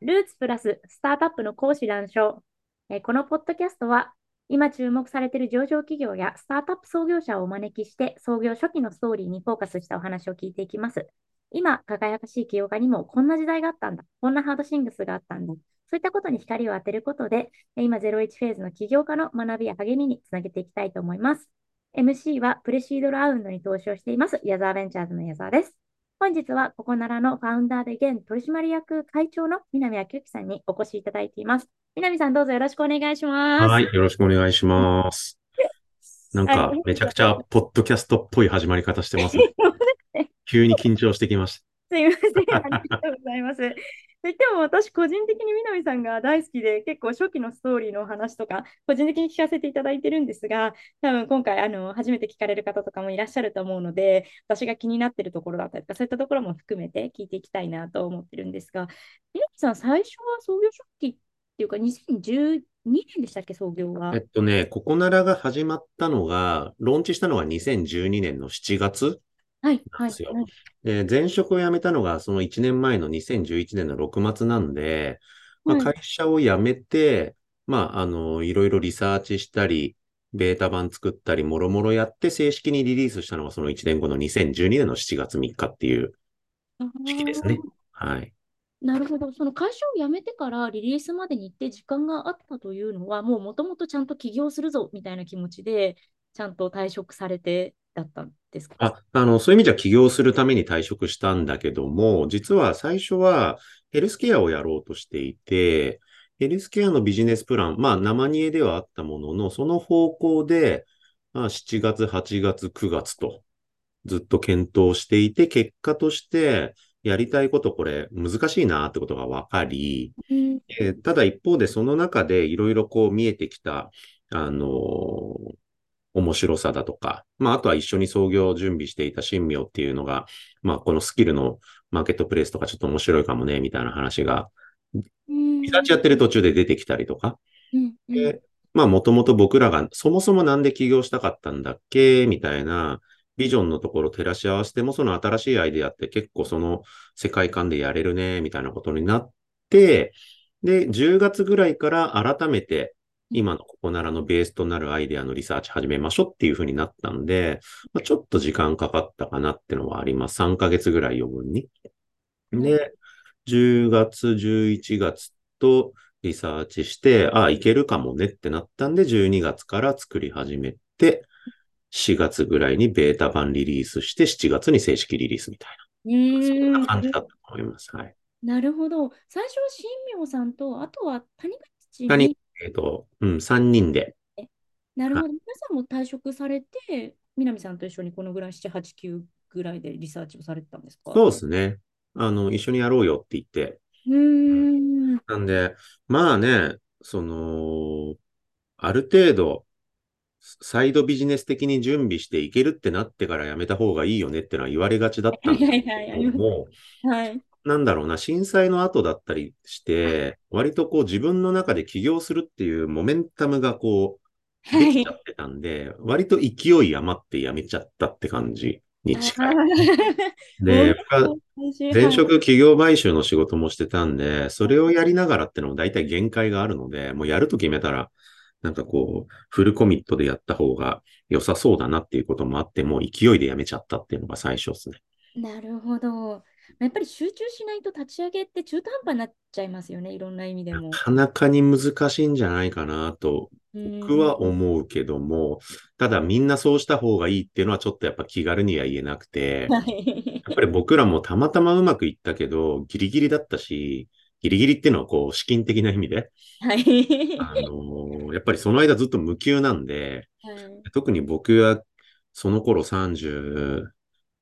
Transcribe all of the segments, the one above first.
ルーツプラススタートアップの講師談笑。このポッドキャストは、今注目されている上場企業やスタートアップ創業者をお招きして、創業初期のストーリーにフォーカスしたお話を聞いていきます。今、輝かしい起業家にもこんな時代があったんだ。こんなハードシングスがあったんだ。そういったことに光を当てることで、え今01フェーズの起業家の学びや励みにつなげていきたいと思います。MC はプレシードラウンドに投資をしています、矢沢ベンチャーズの矢沢です。本日はここならのファウンダーで現取締役会長の南明之さんにお越しいただいています。南さんどうぞよろしくお願いします。はい、よろしくお願いします。なんかはい、めちゃくちゃ、ポッドキャストっぽい始まり方してますね。急に緊張してきましすいません。ありがとうございます。といっても私個人的に南さんが大好きで結構初期のストーリーのお話とか個人的に聞かせていただいてるんですが多分今回あの初めて聞かれる方とかもいらっしゃると思うので私が気になってるところだったりとかそういったところも含めて聞いていきたいなと思ってるんですが南さん最初は創業初期っていうか2012年でしたっけ創業は？た。えっとね、ココナラが始まったのが、ローンチしたのが2012年の7月はいはいですよはいで、前職を辞めたのがその1年前の2011年の6月なんで、まあ、はい会社を辞めて、まあ、あの、いろいろリサーチしたり、ベータ版作ったり、もろもろやって正式にリリースしたのがその1年後の2012年の7月3日っていう時期ですね。はい。なるほど。その会社を辞めてからリリースまでに行って時間があったというのは、もうもともとちゃんと起業するぞみたいな気持ちで、ちゃんと退職されてだったんですかあ、あの、そういう意味じゃ起業するために退職したんだけども、実は最初はヘルスケアをやろうとしていて、ヘルスケアのビジネスプラン、まあ生煮えではあったものの、その方向で、まあ7月、8月、9月とずっと検討していて、結果としてやりたいことこれ難しいなってことが分かり、うん。えーただ一方でその中でいろいろこう見えてきた、あのー面白さだとか、まあ、あとは一緒に創業を準備していた新明っていうのが、まあ、このスキルのマーケットプレイスとかちょっと面白いかもね、みたいな話が、うん。リサーチやってる途中で出てきたりとか、うんうん。で、まあ、もともと僕らがそもそもなんで起業したかったんだっけみたいな、ビジョンのところを照らし合わせても、その新しいアイデアって結構その世界観でやれるね、みたいなことになって、で、10月ぐらいから改めて、今のここならのベースとなるアイデアのリサーチ始めましょうっていう風になったんで、まあ、ちょっと時間かかったかなってのはあります。3ヶ月ぐらい余分に。で、10月、11月とリサーチして、ああ、いけるかもねってなったんで、12月から作り始めて、4月ぐらいにベータ版リリースして、7月に正式リリースみたいな。そんな感じだと思います。はい。なるほど。最初は新明さんと、あとは谷口谷に、えっと、うん、3人で。なるほど。皆さんも退職されて、南さんと一緒にこのぐらい7、8、9ぐらいでリサーチをされてたんですか？そうですね。あの、一緒にやろうよって言って。うーん。なんで、まあね、その、ある程度、サイドビジネス的に準備していけるってなってからやめた方がいいよねってのは言われがちだったんですけども、はい。なんだろうな、震災の後だったりして、割とこう自分の中で起業するっていうモメンタムがこう、はいできちゃってたんで、割と勢い余ってやめちゃったって感じに近い。で、僕は前職企業買収の仕事もしてたんで、それをやりながらってのも大体限界があるので、もうやると決めたら、なんかこう、フルコミットでやった方が良さそうだなっていうこともあって、もう勢いでやめちゃったっていうのが最初ですね。なるほど。やっぱり集中しないと立ち上げって中途半端になっちゃいますよね、いろんな意味でもな。かなかに難しいんじゃないかなと僕は思うけども、ただみんなそうした方がいいっていうのはちょっとやっぱ気軽には言えなくて。やっぱり僕らもたまたまうまくいったけど、ギリギリだったし、ギリギリっていうのはこう資金的な意味で、はい。あのーやっぱりその間ずっと無給なんで、はい特に僕はその頃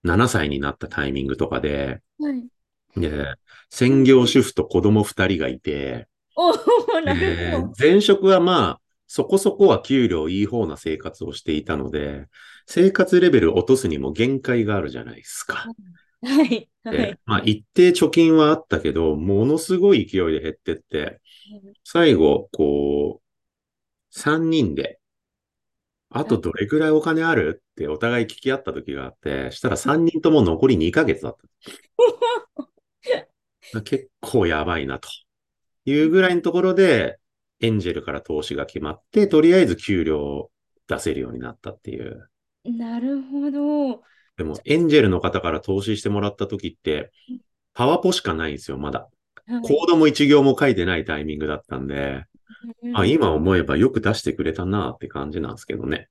37歳になったタイミングとかで、はい。で専業主婦と子供2人がいて、おお、なるでほど。前職はまあ、そこそこは給料いい方な生活をしていたので、生活レベル落とすにも限界があるじゃないですか。はい。はでい。まあ、一定貯金はあったけど、ものすごい勢いで減ってって、最後、こう、3人で、あとどれぐらいお金ある？ってお互い聞き合った時があって、したら3人とも残り2ヶ月だった。結構やばいなと。いうぐらいのところで、エンジェルから投資が決まって、とりあえず給料を出せるようになったっていう。なるほど。でも、エンジェルの方から投資してもらった時って、パワポしかないんですよ、まだ。はいコードも一行も書いてないタイミングだったんで、うんあ、今思えばよく出してくれたなって感じなんですけどね。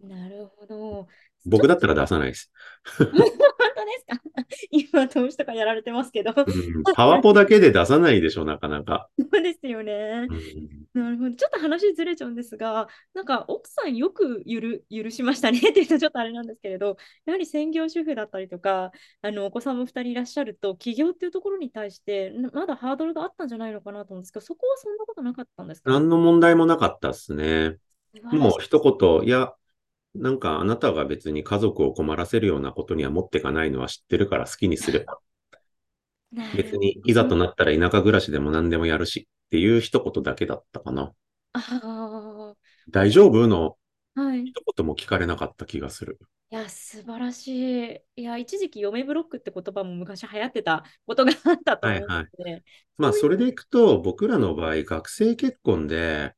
なるほど。僕だったら出さないです。ですか？今、投資とかやられてますけど。そうん、パワポだけで出さないでしょ、なかなか。うですよねう。んなるほど。ちょっと話ずれちゃうんですが、なんか奥さんよくゆる許しましたねっていうとちょっとあれなんですけれど、やはり専業主婦だったりとか、あのお子さんも2人いらっしゃると、起業っていうところに対して、なまだハードルがあったんじゃないのかなと思うんですけど、そこはそんなことなかったんですか？何の問題もなかったですね。もう一言、いや、なんかあなたが別に家族を困らせるようなことには持ってかないのは知ってるから好きにすれば。別にいざとなったら田舎暮らしでも何でもやるしっていう一言だけだったかな。あ大丈夫？の一言も聞かれなかった気がする。や、素晴らしい。いや、一時期、嫁ブロックって言葉も昔流行ってたことがあったと思うので、まあそれでいくと僕らの場合学生結婚で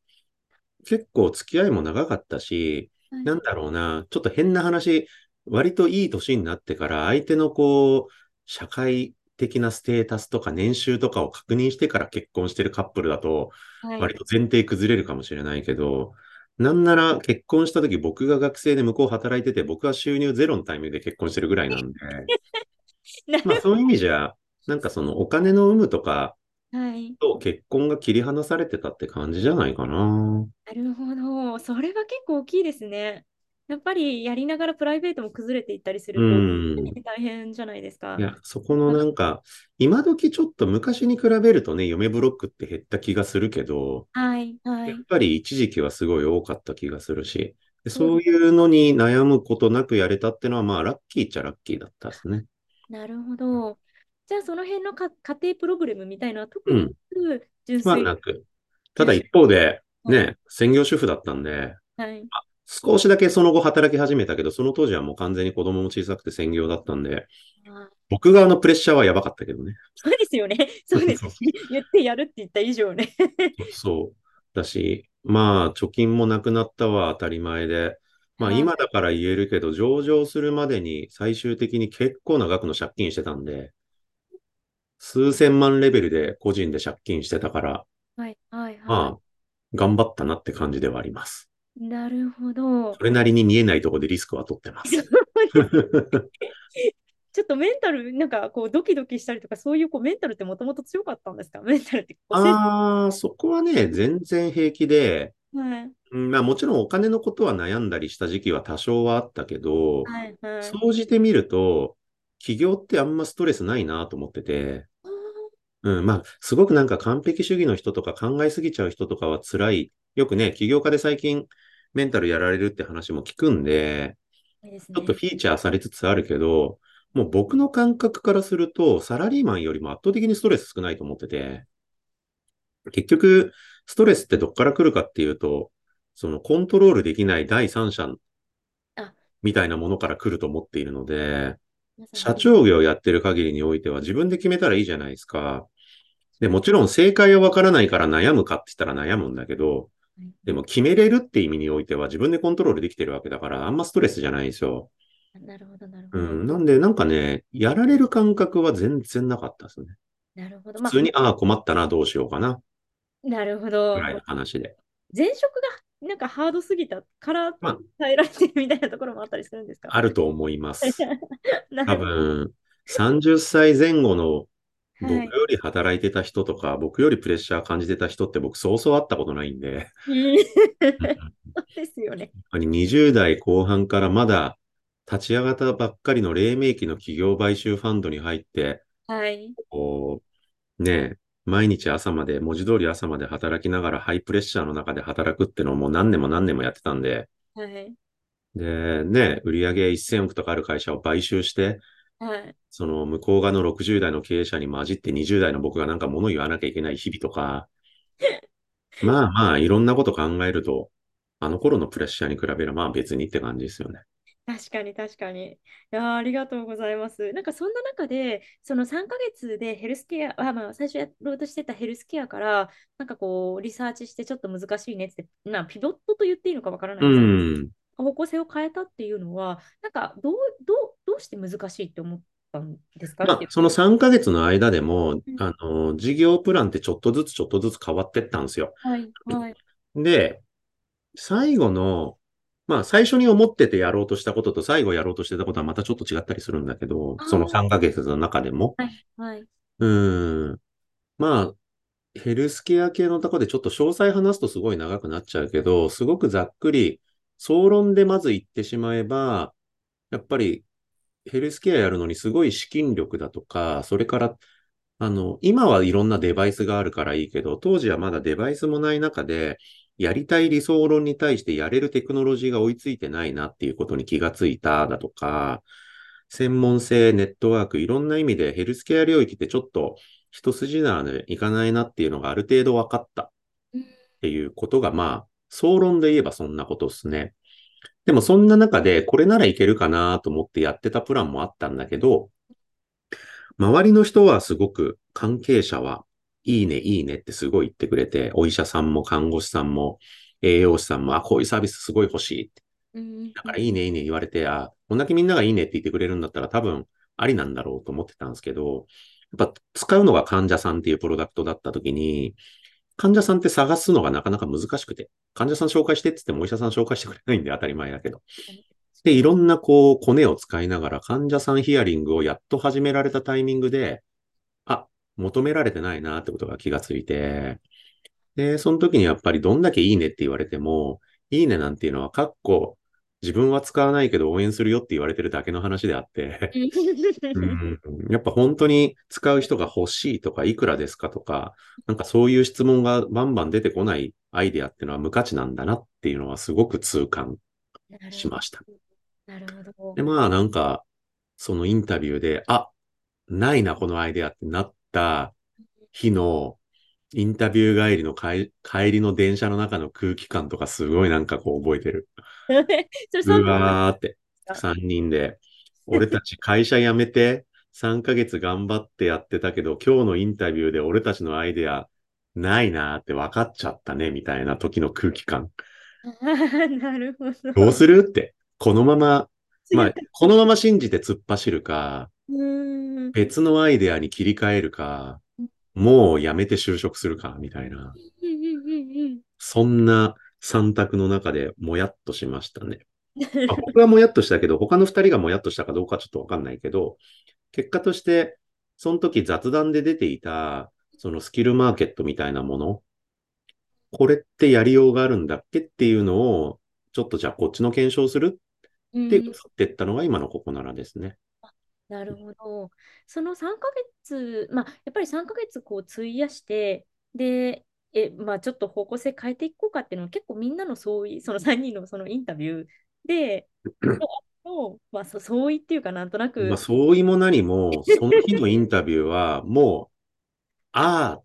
結構付き合いも長かったし、はい。なんだろうな、ちょっと変な話、割といい年になってから相手のこう、社会的なステータスとか年収とかを確認してから結婚してるカップルだと、はい。割と前提崩れるかもしれないけど、なんなら結婚した時僕が学生で向こう働いてて、僕は収入ゼロのタイミングで結婚してるぐらいなんで、なまあそういう意味じゃ、なんかそのお金の有無とかはい。と結婚が切り離されてたって感じじゃないかな。なるほど。それは結構大きいですね。やっぱりやりながらプライベートも崩れていったりするうと、ん。大変じゃないですかい。や、そこのなんか、今時ちょっと昔に比べるとね、嫁ブロックって減った気がするけど、はい、はいやっ。ぱり一時期はすごい多かった気がするし、でそうそういうのに悩むことなくやれたってのは、まあ、ラッキーっちゃラッキーだったですね。なるほど。じゃあ、その辺のか家庭プログラムみたいなのは特に純粋まあ、なく。ただ一方で、はいね、専業主婦だったんで、はい。少しだけその後働き始めたけど、その当時はもう完全に子供も小さくて専業だったんで、あ僕側のプレッシャーはやばかったけどね。そうですよね。そうです。言ってやるって言った以上ね。そう。だし、まあ、貯金もなくなったは当たり前で、まあはい今だから言えるけど、上場するまでに最終的に結構な額の借金してたんで、数千万レベルで個人で借金してたから、はい、はい、はまあ、頑張ったなって感じではあります。い。なるほどそ。れなりに見えないところでリスクは取ってます。ちょっとメンタル、なんかこうドキドキしたりとか、そういうこうメンタルってもともと強かったんですか？メンタルって。ああ、そこはね、全然平気で、はい、うんまあもちろんお金のことは悩んだりした時期は多少はあったけど、はい、はい。総じてみると、起業ってあんまストレスないなと思ってて、うん、まあ、すごくなんか完璧主義の人とか考えすぎちゃう人とかは辛い。よくね、起業家で最近メンタルやられるって話も聞くんで、いいですね。ちょっとフィーチャーされつつあるけど、もう僕の感覚からすると、サラリーマンよりも圧倒的にストレス少ないと思ってて、結局、ストレスってどっから来るかっていうと、そのコントロールできない第三者あ。みたいなものから来ると思っているので、社長業やってる限りにおいては自分で決めたらいいじゃないですか。で、もちろん正解はわからないから悩むかって言ったら悩むんだけど、はいでも決めれるって意味においては自分でコントロールできてるわけだから、あんまストレスじゃないんですよ。なるほど、なるほど。うん。なんで、なんかね、やられる感覚は全然なかったですね。なるほど。まあ普通に、ああ、困ったな、どうしようかな、なるほどぐ。らいの話で。前職がなんかハードすぎたからまあ耐えられてるみたいなところもあったりするんですか？あると思います。多分、30歳前後の僕はいより働いてた人とか、僕よりプレッシャー感じてた人って僕そうそう会ったことないんで、ですよね。やっぱり20代後半からまだ立ち上がったばっかりの黎明期の企業買収ファンドに入って、はい。こう、ねえ、毎日朝まで、文字通り朝まで働きながらハイプレッシャーの中で働くってのをもう何年も何年もやってたんで、はい。で、ね、売上1000億とかある会社を買収して、はい。その向こう側の60代の経営者に混じって20代の僕がなんか物言わなきゃいけない日々とか、まあまあいろんなこと考えると、あの頃のプレッシャーに比べればまあ別にって感じですよね。確かに確かに。いやー、ありがとうございます。なんかそんな中で、その3ヶ月でヘルスケア、あ、まあ、最初やろうとしてたヘルスケアから、なんかこう、リサーチしてちょっと難しいねって、な、ピボットと言っていいのかわからないうんですけん。ど、方向性を変えたっていうのは、なんかどう、どう、どうして難しいって思ったんですか？まあ。その3ヶ月の間でも、うんあの、事業プランってちょっとずつちょっとずつ変わってったんですよ。はい、はい。で、最後の、まあ、最初に思っててやろうとしたことと最後やろうとしてたことはまたちょっと違ったりするんだけど、あその3あ、ヶ月の中でも。はい、はい。うん。まあ、ヘルスケア系のところでちょっと詳細話すとすごい長くなっちゃうけど、すごくざっくり、総論でまず言ってしまえば、やっぱりヘルスケアやるのにすごい資金力だとか、それから、あの、今はいろんなデバイスがあるからいいけど、当時はまだデバイスもない中で、やりたい理想論に対してやれるテクノロジーが追いついてないなっていうことに気がついただとか、専門性、ネットワーク、いろんな意味でヘルスケア領域ってちょっと一筋縄でいかないなっていうのがある程度分かったっていうことが、まあ、総論で言えばそんなことですね。でもそんな中でこれならいけるかなと思ってやってたプランもあったんだけど、周りの人はすごく関係者はいいね、いいねってすごい言ってくれて、お医者さんも看護師さんも栄養士さんも、あ、こういうサービスすごい欲しいって。うん、だからいいね、いいね言われて、あ、こんだけみんながいいねって言ってくれるんだったら多分ありなんだろうと思ってたんですけど、やっぱ使うのが患者さんっていうプロダクトだった時に、患者さんって探すのがなかなか難しくて、患者さん紹介してって言ってもお医者さん紹介してくれないんで当たり前だけど。で、いろんなこう、コネを使いながら患者さんヒアリングをやっと始められたタイミングで、あ、求められてないなってことが気がついて、で、その時にやっぱりどんだけいいねって言われても、いいねなんていうのは、かっこ、自分は使わないけど応援するよって言われてるだけの話であってうん、やっぱ本当に使う人が欲しいとか、いくらですかとか、なんかそういう質問がバンバン出てこないアイデアっていうのは無価値なんだなっていうのはすごく痛感。しました。なるほど。で、まあなんか、そのインタビューで、あ、ないな、このアイデアってなった日のインタビュー帰りの帰帰りの電車の中の空気感とかすごいなんかこう覚えてる。う3人わーって3人で、俺たち会社辞めて3ヶ月頑張ってやってたけど、今日のインタビューで俺たちのアイデアないなーって分かっちゃったね、みたいな時の空気感。なるほどうど。するって、このまま、まあ、このまま信じて突っ走るか、うーん。別のアイデアに切り替えるか、もう辞めて就職するか、みたいな。そんな3択の中でもやっとしましたね。僕はもやっとしたけど、他の2人がもやっとしたかどうかちょっとわかんないけど、結果として、その時雑談で出ていた、そのスキルマーケットみたいなもの、これってやりようがあるんだっけっていうのを、ちょっとじゃあこっちの検証するって移っていったのが今のここならですね。なるほど。その3ヶ月、まあ、やっぱり3ヶ月こう費やして、で、え、まあ、ちょっと方向性変えていこうかっていうのは結構みんなの相違、その3人のそのインタビューで、のまあ、そ相違っていうかなんとなまあ、く、相違も何も、その日のインタビューは、もう、ああ、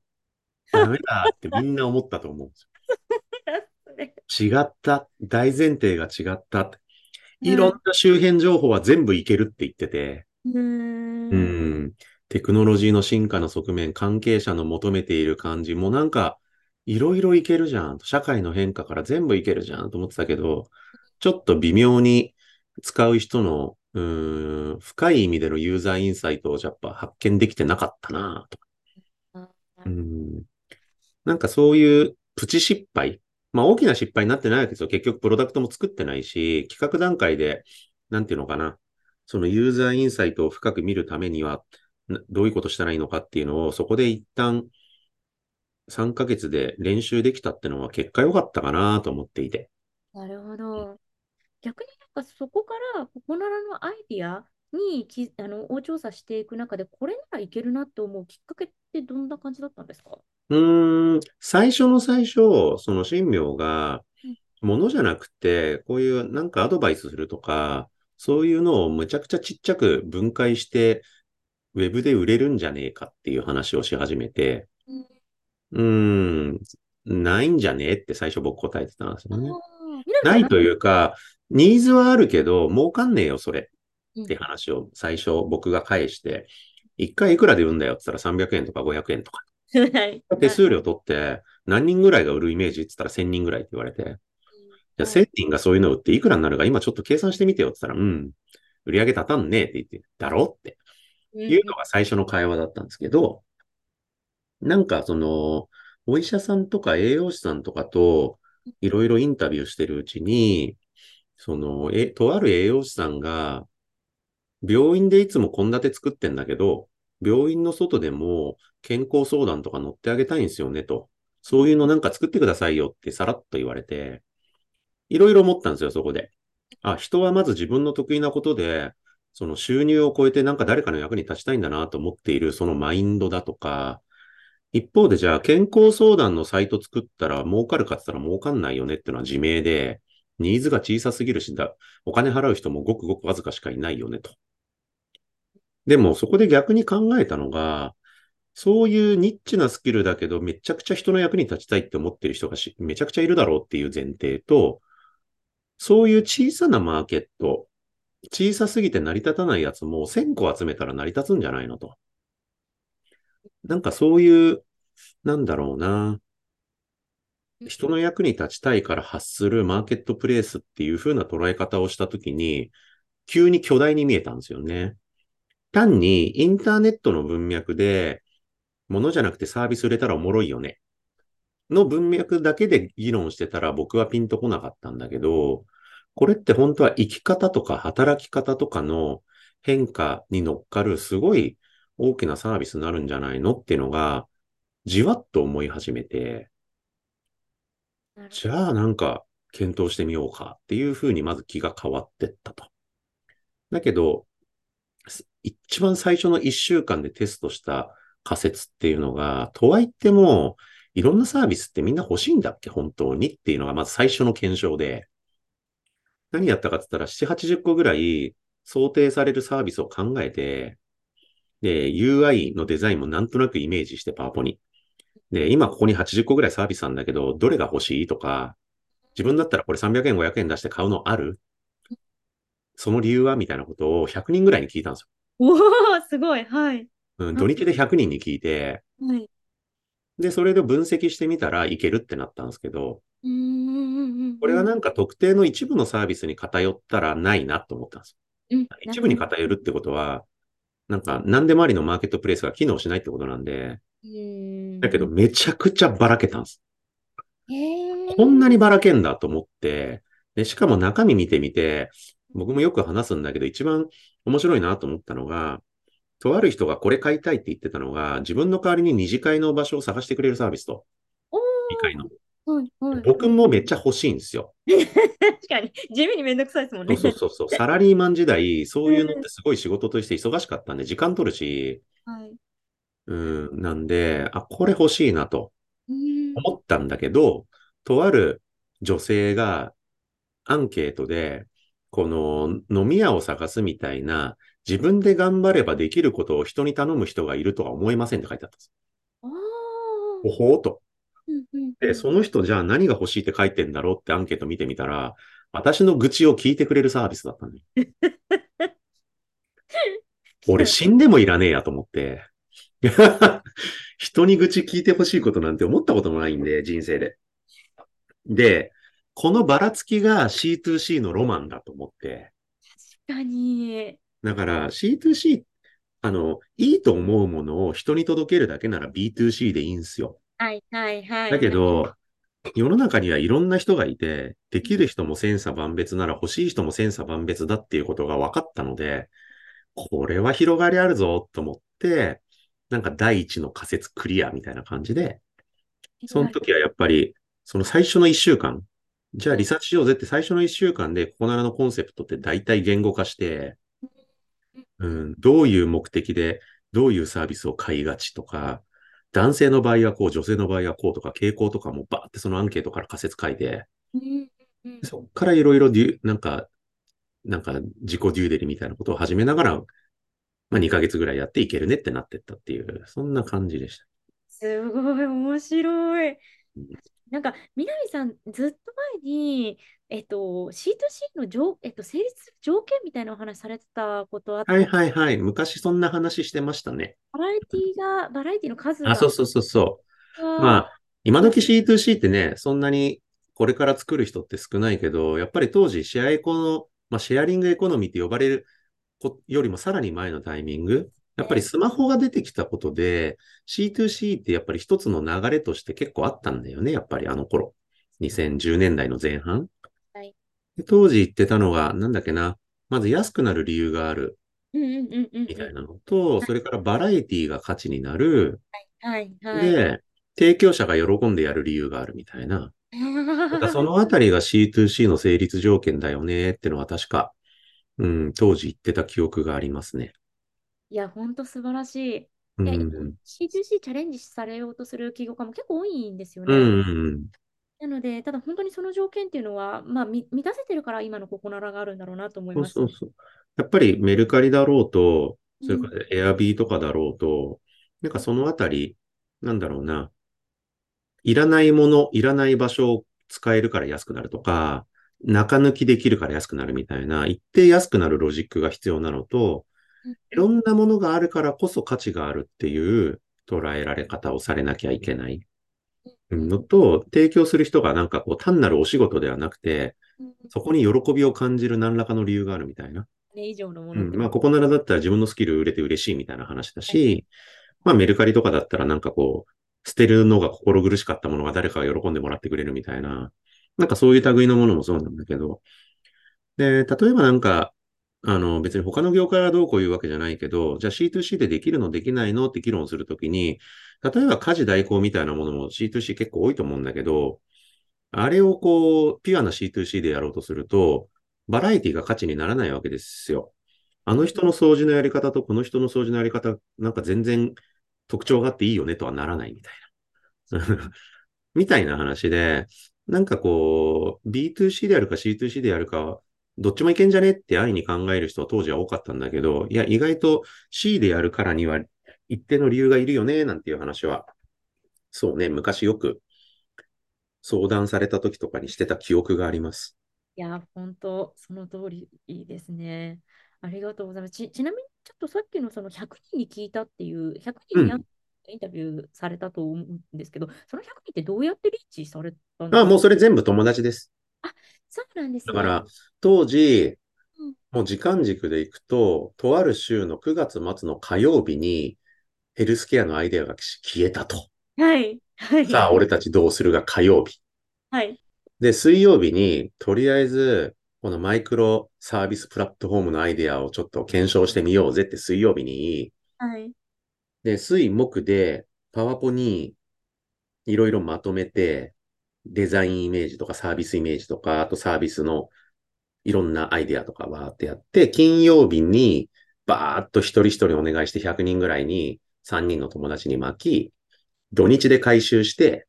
ダメだってみんな思ったと思うんですよ。違った。大前提が違った。いろんな周辺情報は全部いけるって言ってて、ううん。ん、テクノロジーの進化の側面、関係者の求めている感じもなんか、いろいろいけるじゃん。社会の変化から全部いけるじゃんと思ってたけど、ちょっと微妙に使う人の、うーん、深い意味でのユーザーインサイトをやっぱ発見できてなかったなと。うるん、なんかそういうプチ失敗。まあ大きな失敗になってないわけですよ。結局プロダクトも作ってないし、企画段階で、なんていうのかな。そのユーザーインサイトを深く見るためには、どういうことしたらいいのかっていうのを、そこで一旦3ヶ月で練習できたってのは結果良かったかなと思っていて。なるほど。逆になんかそこからここならのアイディアにきあのを調査していく中でこれならいけるなって思うきっかけってどんな感じだったんですか？うーん、最初の最初、その新明が、うんものじゃなくて、こういうなんかアドバイスするとか、そういうのをむちゃくちゃちっちゃく分解して、ウェブで売れるんじゃねえかっていう話をし始めて、うんうーん、ないんじゃねえって最初僕答えてたんですあよね。な、ないというか、ニーズはあるけど、儲かんねえよ、それ。うんって話を最初僕が返して、一回いくらで売るんだよって言ったら300円とか500円とか。はい。手数料取って、何人ぐらいが売るイメージって言ったら1000人ぐらいって言われて、じゃあ1000人がそういうの売っていくらになるか今ちょっと計算してみてよって言ったら、うん、売り上げ立たんねえって言って、だろって。うん。いうのが最初の会話だったんですけど、なんかその、お医者さんとか栄養士さんとかといろいろインタビューしてるうちに、その、え、とある栄養士さんが、病院でいつも献立作ってんだけど、病院の外でも健康相談とか乗ってあげたいんですよねと。そういうのなんか作ってくださいよってさらっと言われて、いろいろ思ったんですよ、そこで。あ、人はまず自分の得意なことで、その収入を超えてなんか誰かの役に立ちたいんだなと思っているそのマインドだとか、一方でじゃあ健康相談のサイト作ったら儲かるかって言ったら儲かんないよねっていうのは自明で、ニーズが小さすぎるしだ、お金払う人もごくごくわずかしかいないよねと。でもそこで逆に考えたのが、そういうニッチなスキルだけどめちゃくちゃ人の役に立ちたいって思ってる人がしめちゃくちゃいるだろうっていう前提と、そういう小さなマーケット、小さすぎて成り立たないやつも1000個集めたら成り立つんじゃないのと。なんかそういう、なんだろうな。人の役に立ちたいから発するマーケットプレイスっていう風な捉え方をしたときに、急に巨大に見えたんですよね。単にインターネットの文脈で、物じゃなくてサービス売れたらおもろいよね。の文脈だけで議論してたら僕はピンとこなかったんだけど、これって本当は生き方とか働き方とかの変化に乗っかるすごい大きなサービスになるんじゃないのっていうのが、じわっと思い始めて、じゃあなんか検討してみようかっていうふうにまず気が変わってったと。だけど、す一番最初の一週間でテストした仮説っていうのが、とはいっても、いろんなサービスってみんな欲しいんだっけ？本当にっていうのがまず最初の検証で、何やったかって言ったら7、80個ぐらい想定されるサービスを考えて、で、UI のデザインもなんとなくイメージしてパワポに。で、今ここに80個ぐらいサービスなんだけど、どれが欲しいとか、自分だったらこれ300円、500円出して買うのある？その理由はみたいなことを100人ぐらいに聞いたんですよ。おー、すごい。はい。うん、土日で100人に聞いて、はい。で、それで分析してみたらいけるってなったんですけど。これはなんか特定の一部のサービスに偏ったらないなと思ったんですうん、よ。一部に偏るってことは、なんか何でもありのマーケットプレイスが機能しないってことなんで、うんだけど、めちゃくちゃばらけたんです。こんなにばらけんだと思って、で、しかも中身見てみて、僕もよく話すんだけど、一番面白いなと思ったのが、とある人がこれ買いたいって言ってたのが、自分の代わりに二次会の場所を探してくれるサービスと、二回の。はい、はい。僕もめっちゃ欲しいんですよ。確かに、地味にめんどくさいですもんね。そうそうそうそう。サラリーマン時代、そういうのってすごい仕事として忙しかったんで、時間取るし、はい。うん、なんで、あ、これ欲しいなとうん思ったんだけど、とある女性がアンケートで、この飲み屋を探すみたいな、自分で頑張ればできることを人に頼む人がいるとは思えませんって書いてあったんです。ほほーと。うんうんで、その人じゃあ何が欲しいって書いてんだろうってアンケート見てみたら、私の愚痴を聞いてくれるサービスだったんだよ。俺死んでもいらねえやと思って。人に愚痴聞いてほしいことなんて思ったこともないんで、人生で。で、このばらつきが C2C のロマンだと思って。確かに。だから C2C、あの、いいと思うものを人に届けるだけなら B2C でいいんですよ。はいはいはい。だけど、世の中にはいろんな人がいて、できる人も千差万別なら欲しい人も千差万別だっていうことが分かったので、これは広がりあるぞと思って、なんか第一の仮説クリアみたいな感じで、その時はやっぱり、その最初の一週間、じゃあリサーチしようぜって最初の一週間で、ここならのコンセプトって大体言語化して、うん、どういう目的で、どういうサービスを買いがちとか、男性の場合はこう、女性の場合はこうとか、傾向とかもバーってそのアンケートから仮説書いて、そっからいろいろなんか、なんか自己デューデリみたいなことを始めながら、まあ2ヶ月ぐらいやっていけるねってなってったっていう、そんな感じでした。すごい面白いうん。なんか、南さん、ずっと前に、えっと、C2C の条、えっと、成立する条件みたいなお話されてたことあっはいはいはい。昔そんな話してましたね。バラエティが、バラエティの数あ、が、そうそうそうそう。まはあ、今時 C2C ってね、そんなにこれから作る人って少ないけど、やっぱり当時シェアエコの、まあ、シェアリングエコノミーって呼ばれるこよりもさらに前のタイミング、やっぱりスマホが出てきたことで、C2C ってやっぱり一つの流れとして結構あったんだよね、やっぱりあの頃。2010年代の前半。はいで当時言ってたのが、なんだっけな、まず安くなる理由がある。みたいなのと、それからバラエティが価値になる。はいはい。で、提供者が喜んでやる理由があるみたいな。そのあたりが C2C の成立条件だよねってのは確か、うん、当時言ってた記憶がありますね。いや、ほんと素晴らしい。うん。いや、う C2C チャレンジされようとする企業家も結構多いんですよん、ね。うん。なので、ただ本当にその条件っていうのは、まあ、み満たせてるから今のココナラがあるんだろうなと思いそうます。そうそう。やっぱりメルカリだろうと、それうんからエアビーとかだろうと、なんかそのあたり、なんだろうな、いらないもの、いらない場所を使えるから安くなるとか、中抜きできるから安くなるみたいな、一定安くなるロジックが必要なのと、いろんなものがあるからこそ価値があるっていう捉えられ方をされなきゃいけないのと、提供する人がなんかこう単なるお仕事ではなくて、うんそこに喜びを感じる何らかの理由があるみたいな。それ以上のもうん。まあ、ここならだったら自分のスキル売れて嬉しいみたいな話だし、まあ、メルカリとかだったらなんかこう、捨てるのが心苦しかったものが誰かが喜んでもらってくれるみたいな、なんかそういう類のものもそうなんだけど、で、例えばなんか、あの、別に他の業界がどうこう言うわけじゃないけど、じゃあ C2C でできるのできないのって議論するときに、例えば家事代行みたいなものも C2C 結構多いと思うんだけど、あれをこう、ピュアな C2C でやろうとすると、バラエティが価値にならないわけですよ。あの人の掃除のやり方とこの人の掃除のやり方、なんか全然特徴があっていいよねとはならないみたいな。みたいな話で、なんかこう、B2C でやるか C2C でやるか、どっちもいけんじゃねって安易に考える人は当時は多かったんだけど、いや、意外と C でやるからには一定の理由がいるよね、なんていう話は、そうね、昔よく相談された時とかにしてた記憶があります。いや、本当、その通りいいですね。ありがとうございます。ち、ちなみに、ちょっとさっきのその100人に聞いたっていう、100人にうんインタビューされたと思うんですけど、その100人ってどうやってリーチされたんですあ、かもうそれ全部友達です。そうなんですね。だから、当時うん、もう時間軸でいくと、とある週の9月末の火曜日に、ヘルスケアのアイデアが消えたと。はい。はい。さあ、俺たちどうするが火曜日。はい。で、水曜日に、とりあえず、このマイクロサービスプラットフォームのアイデアをちょっと検証してみようぜって水曜日に、はい。で、水木でパワポにいろいろまとめて、デザインイメージとかサービスイメージとか、あとサービスのいろんなアイデアとかわーってやって、金曜日にバーっと一人一人お願いして100人ぐらいに3人の友達に巻き、土日で回収して、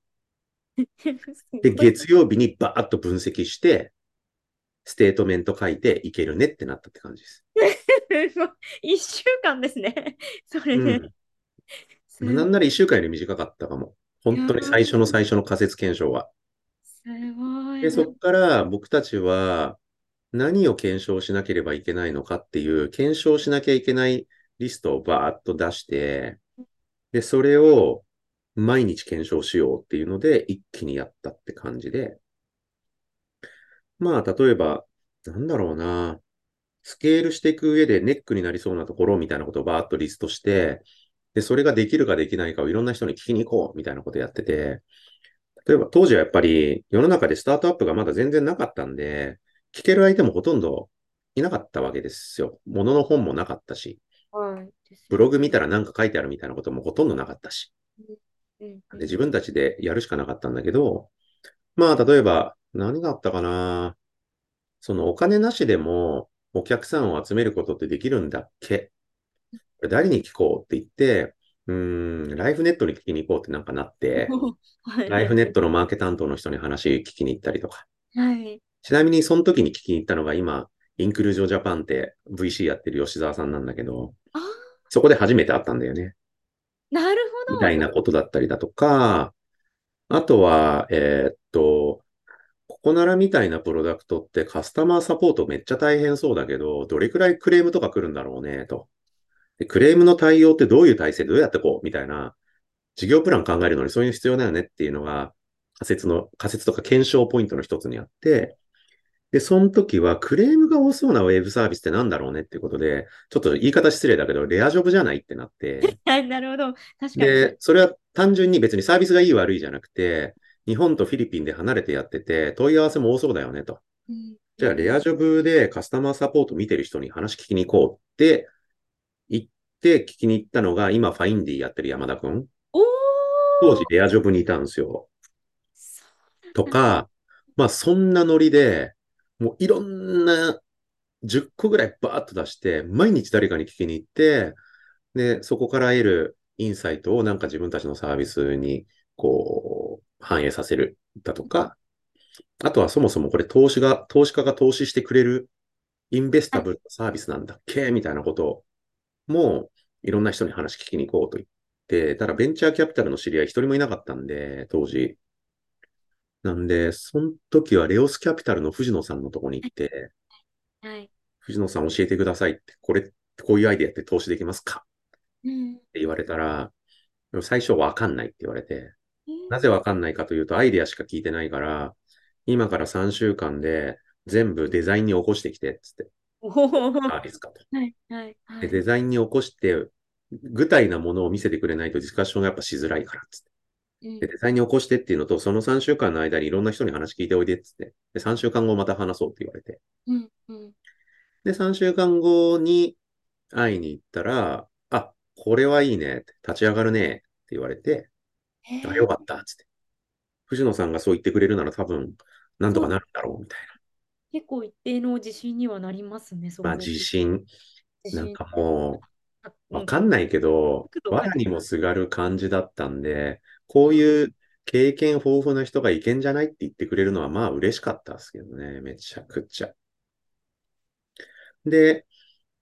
で、月曜日にバーっと分析して、ステートメント書いていけるねってなったって感じです。一週間ですね。それで。うん。なんなら一週間より短かったかも。本当に最初の最初の仮説検証は。で、そこから僕たちは何を検証しなければいけないのかっていう、検証しなきゃいけないリストをバーッと出して、で、それを毎日検証しようっていうので、一気にやったって感じで、まあ、例えば、なんだろうな、スケールしていく上でネックになりそうなところみたいなことをバーッとリストして、で、それができるかできないかをいろんな人に聞きに行こうみたいなことやってて、例えば当時はやっぱり世の中でスタートアップがまだ全然なかったんで、聞ける相手もほとんどいなかったわけですよ。ものの本もなかったし、はい。ブログ見たら何か書いてあるみたいなこともほとんどなかったし、うんで自分たちでやるしかなかったんだけど、まあ例えば何があったかな。そのお金なしでもお客さんを集めることってできるんだっけ誰に聞こうって言って、うーん、ライフネットに聞きに行こうってなんかなって、はいライフネットのマーケ担当の人に話聞きに行ったりとか。はい。ちなみにその時に聞きに行ったのが今、インクルージョンジャパンって VC やってる吉沢さんなんだけど、あそこで初めて会ったんだよね。ーなるほど。みたいなことだったりだとか、あとは、えーっと、ココナラみたいなプロダクトってカスタマーサポートめっちゃ大変そうだけど、どれくらいクレームとか来るんだろうね、と。でクレームの対応ってどういう体制でどうやってこうみたいな、事業プラン考えるのにそういうの必要だよねっていうのが、仮説の、仮説とか検証ポイントの一つにあって、で、その時はクレームが多そうなウェブサービスってなんだろうねっていうことで、ちょっと言い方失礼だけど、レアジョブじゃないってなって、はい、なるほど。確かに。で、それは単純に別にサービスがいい悪いじゃなくて、日本とフィリピンで離れてやってて、問い合わせも多そうだよねと。うんじゃあ、レアジョブでカスタマーサポート見てる人に話聞きに行こうってて聞きに行ったのが、今ファインディやってる山田くん。当時レアジョブにいたんですよ。とか、まあそんなノリで、もういろんな10個ぐらいバーッと出して、毎日誰かに聞きに行って、で、そこから得るインサイトをなんか自分たちのサービスにこう反映させるだとか、あとはそもそもこれ投資が、投資家が投資してくれるインベスタブルなサービスなんだっけみたいなこともいろんな人に話聞きに行こうと言って、ただベンチャーキャピタルの知り合い一人もいなかったんで、当時。なんで、その時はレオスキャピタルの藤野さんのとこに行って、はい。藤野さん教えてくださいって、これ、こういうアイデアって投資できますか？うんって言われたら、最初わかんないって言われて、なぜわかんないかというと、アイデアしか聞いてないから、今から3週間で全部デザインに起こしてきて、つって、おーサービスかと。はい、はい、はで、い。デザインに起こして、具体なものを見せてくれないとディスカッションがやっぱしづらいから、つって。うんで、デザインに起こしてっていうのと、その3週間の間にいろんな人に話聞いておいでっつって。で、3週間後また話そうって言われて。うん、うん。で、3週間後に会いに行ったら、あ、これはいいねって、立ち上がるねって言われて、あ、よかったっつって。藤野さんがそう言ってくれるなら多分、なんとかなるんだろうみたい結構一定の自信にはなりますね、そな。まあ、う自信。なんかもあう、わかんないけど藁にもすがる感じだったんで、こういう経験豊富な人がいけんじゃないって言ってくれるのは、まあ嬉しかったですけどね。めちゃくちゃ。で、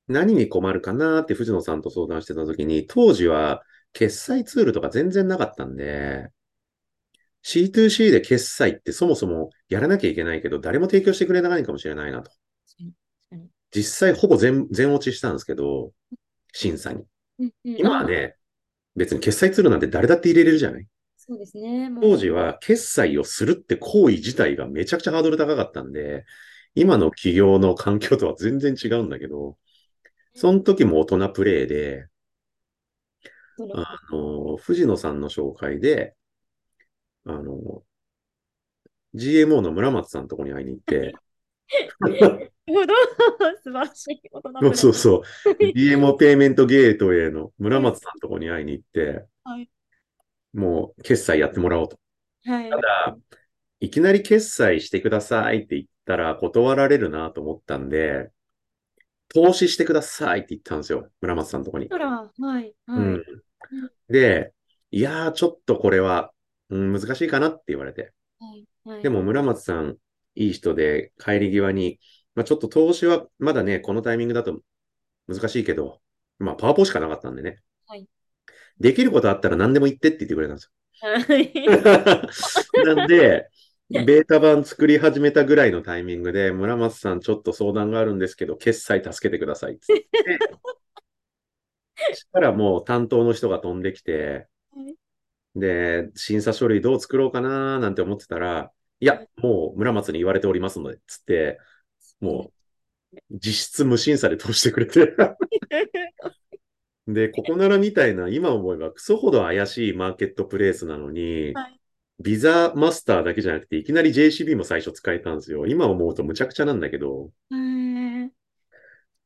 何に困るかなって藤野さんと相談してた時に、当時は決済ツールとか全然なかったんで、C2C で決済ってそもそもやらなきゃいけないけど、誰も提供してくれないかもしれないなと。実際ほぼ全全落ちしたんですけど、審査に。今はね、別に決済ツールなんて誰だって入れれるじゃない？そうですね。当時は決済をするって行為自体がめちゃくちゃハードル高かったんで、今の企業の環境とは全然違うんだけど、その時も大人プレイで、あの、藤野さんの紹介で、あの、GMO の村松さんのとこに会いに行って、ほど。素晴らしい。大人そうそうう。そう、GMO ペイメントゲートウェイの村松さんのとこに会いに行って、はい。もう決済やってもらおうと。はいた。だ、いきなり決済してくださいって言ったら断られるなと思ったんで、投資してくださいって言ったんですよ。村松さんのとこに。ら、はい。はい。うん。で、いやー、ちょっとこれは、うん、難しいかなって言われて。はい。はい。でも村松さん、いい人で、帰り際に、まあ、ちょっと投資はまだね、このタイミングだと難しいけど、まあ、パワポしかなかったんでね。はいできることあったら何でも言ってって言ってくれたんですはい。よ。なんで、ベータ版作り始めたぐらいのタイミングで、村松さんちょっと相談があるんですけど、決済助けてくださいって。そしたらもう担当の人が飛んできて、はいで、審査書類どう作ろうかななんて思ってたら、いや、もう村松に言われておりますので、つって、もう実質無審査で通してくれて。で、ここならみたいな、今思えばクソほど怪しいマーケットプレイスなのに、はいビザマスターだけじゃなくて、いきなり JCB も最初使えたんですよ。今思うとむちゃくちゃなんだけど、っはい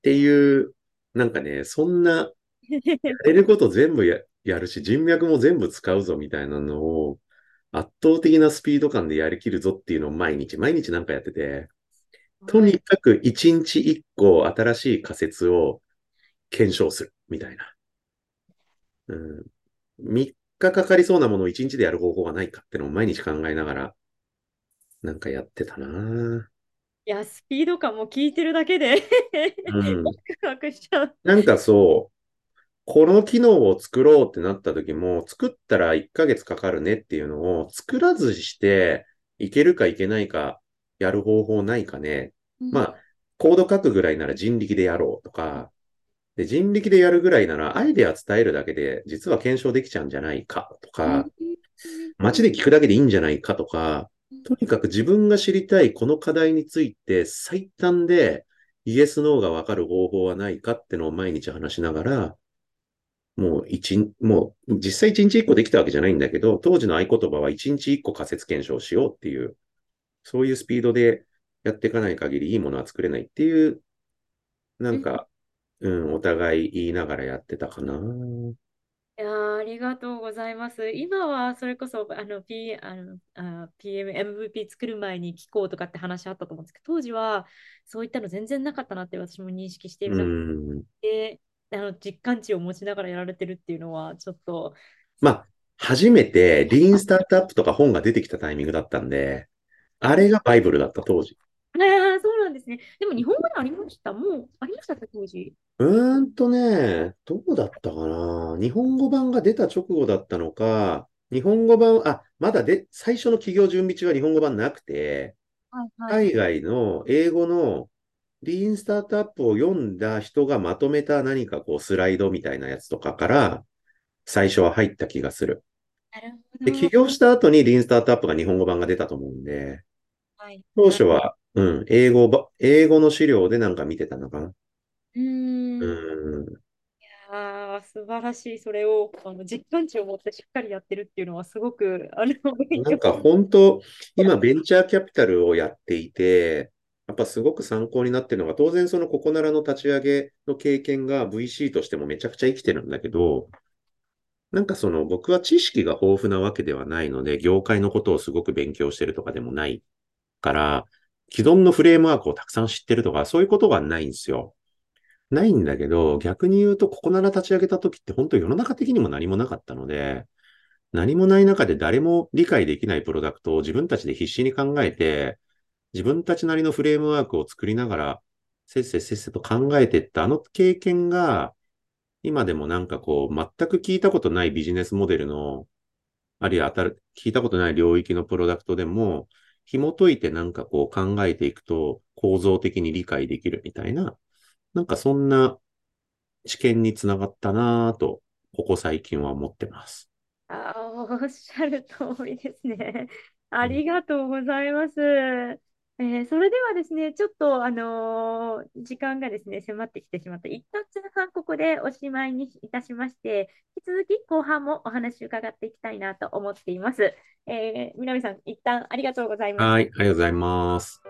ていう、なんかね、そんな、やれること全部ややるし、人脈も全部使うぞみたいなのを、圧倒的なスピード感でやりきるぞっていうのを毎日、毎日なんかやってて、とにかく一日一個新しい仮説を検証するみたいな。うん、3日かかりそうなものを1日でやる方法がないかってのを毎日考えながら、なんかやってたな。いや、スピード感も聞いてるだけでうん。ワクワクしちゃう。なんかそう、この機能を作ろうってなった時も、作ったら1ヶ月かかるねっていうのを作らずしていけるかいけないかやる方法ないかね。うん。まあ、コード書くぐらいなら人力でやろうとか、で人力でやるぐらいならアイデア伝えるだけで実は検証できちゃうんじゃないかとか、街で聞くだけでいいんじゃないかとか、とにかく自分が知りたいこの課題について最短でイエス・ノーがわかる方法はないかってのを毎日話しながら、もう一、もう実際一日一個できたわけじゃないんだけど、当時の合言葉は一日一個仮説検証しようっていう、そういうスピードでやっていかない限りいいものは作れないっていう、なんか、うん、お互い言いながらやってたかな。いやーありがとうございます。今はそれこそあの、P、あのあ PM、MVP 作る前に聞こうとかって話あったと思うんですけど、当時はそういったの全然なかったなって私も認識しているう中ん。で、あの実感値を持ちながらやられてるっていうのは、ちょっと、まあ、初めてリーンスタートアップとか本が出てきたタイミングだったんで、あれがバイブルだった当時。ああ、そうなんですね。でも日本語でありました？もうありましたっけ、当時？うーんとね、どうだったかな？日本語版が出た直後だったのか、日本語版、あ、まだで、最初の企業準備中は日本語版なくて、はいはい。海外の英語のリーンスタートアップを読んだ人がまとめた何かこうスライドみたいなやつとかから最初は入った気がする。なるで、ほど。起業した後にリーンスタートアップが日本語版が出たと思うんで、はい。当初は、うん、英語ば、英語の資料でなんか見てたのかな。うーん。ういん。やー素晴らしい。それをあの実感値を持ってしっかりやってるっていうのはすごくあのなんか本当、今ベンチャーキャピタルをやっていて、やっぱすごく参考になってるのが、当然そのココナラの立ち上げの経験が VC としてもめちゃくちゃ生きてるんだけど、なんかその僕は知識が豊富なわけではないので、業界のことをすごく勉強してるとかでもないから、既存のフレームワークをたくさん知ってるとか、そういうことがないんですよ。ないんだけど、逆に言うと、ココナラ立ち上げた時って本当世の中的にも何もなかったので、何もない中で誰も理解できないプロダクトを自分たちで必死に考えて、自分たちなりのフレームワークを作りながら、せっせせっせと考えていったあの経験が、今でもなんかこう、全く聞いたことないビジネスモデルの、あるいは当たる、聞いたことない領域のプロダクトでも、紐解いてなんかこう考えていくと構造的に理解できるみたいな、なんかそんな知見につながったなぁと、ここ最近は思ってます。あーおっしゃる通りですね。ありがとうございます。えーそれではですね、ちょっと、あのー時間がですね、迫ってきてしまった、一旦前半ここでおしまいにいたしまして、引き続き後半もお話伺っていきたいなと思っています。えー南さん、一旦ありがとうございました。はい、ありがとうございます。